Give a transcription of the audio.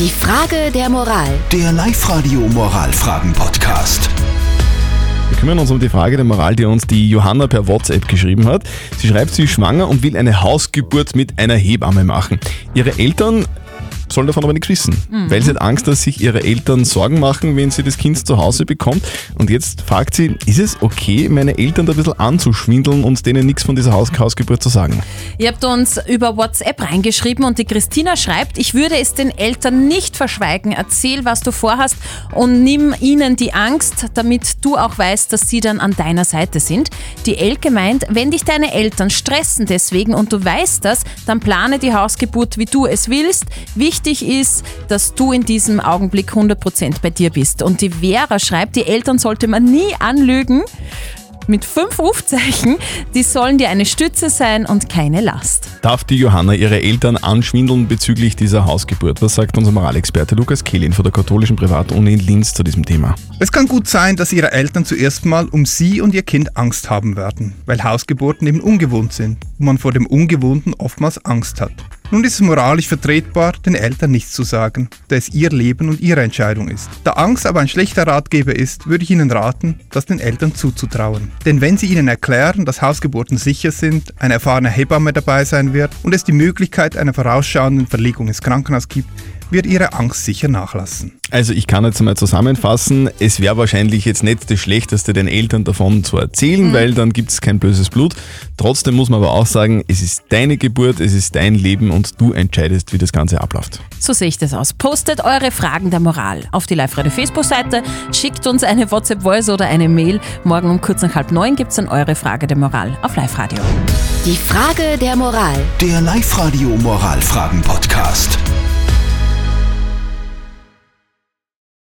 Die Frage der Moral. Der Live-Radio Moralfragen-Podcast. Wir kümmern uns um die Frage der Moral, die uns die Johanna per WhatsApp geschrieben hat. Sie schreibt, sie ist schwanger und will eine Hausgeburt mit einer Hebamme machen. Ihre Eltern sollen davon aber nichts wissen, weil sie hat Angst, dass sich ihre Eltern Sorgen machen, wenn sie das Kind zu Hause bekommt. Und jetzt fragt sie, ist es okay, meine Eltern da ein bisschen anzuschwindeln und denen nichts von dieser Haus Hausgeburt zu sagen? Ihr habt uns über WhatsApp reingeschrieben und die Christina schreibt, ich würde es den Eltern nicht verschweigen. Erzähl, was du vorhast und nimm ihnen die Angst, damit du auch weißt, dass sie dann an deiner Seite sind. Die Elke meint, wenn dich deine Eltern stressen deswegen und du weißt das, dann plane die Hausgeburt, wie du es willst. Wichtig ist, dass du in diesem Augenblick 100% bei dir bist. Und die Vera schreibt, die Eltern sollte man nie anlügen. Mit fünf Rufzeichen, die sollen dir eine Stütze sein und keine Last. Darf die Johanna ihre Eltern anschwindeln bezüglich dieser Hausgeburt? Was sagt unser Moralexperte Lukas Kehlin von der katholischen Privatuni in Linz zu diesem Thema? Es kann gut sein, dass Ihre Eltern zuerst mal um Sie und Ihr Kind Angst haben werden, weil Hausgeburten eben ungewohnt sind und man vor dem Ungewohnten oftmals Angst hat. Nun ist es moralisch vertretbar, den Eltern nichts zu sagen, da es ihr Leben und ihre Entscheidung ist. Da Angst aber ein schlechter Ratgeber ist, würde ich Ihnen raten, das den Eltern zuzutrauen. Denn wenn Sie ihnen erklären, dass Hausgeburten sicher sind, eine erfahrene Hebamme dabei sein wird und es die Möglichkeit einer vorausschauenden Verlegung ins Krankenhaus gibt, wird Ihre Angst sicher nachlassen. Also ich kann jetzt einmal zusammenfassen, es wäre wahrscheinlich jetzt nicht das Schlechteste, den Eltern davon zu erzählen, weil dann gibt es kein böses Blut. Trotzdem muss man aber auch sagen, es ist deine Geburt, es ist dein Leben und du entscheidest, wie das Ganze abläuft. So sehe ich das aus. Postet eure Fragen der Moral auf die Live-Radio Facebook-Seite, schickt uns eine WhatsApp-Voice oder eine Mail. Morgen um kurz nach halb neun gibt es dann eure Frage der Moral auf Live-Radio. Die Frage der Moral. Der Live-Radio Moralfragen-Podcast.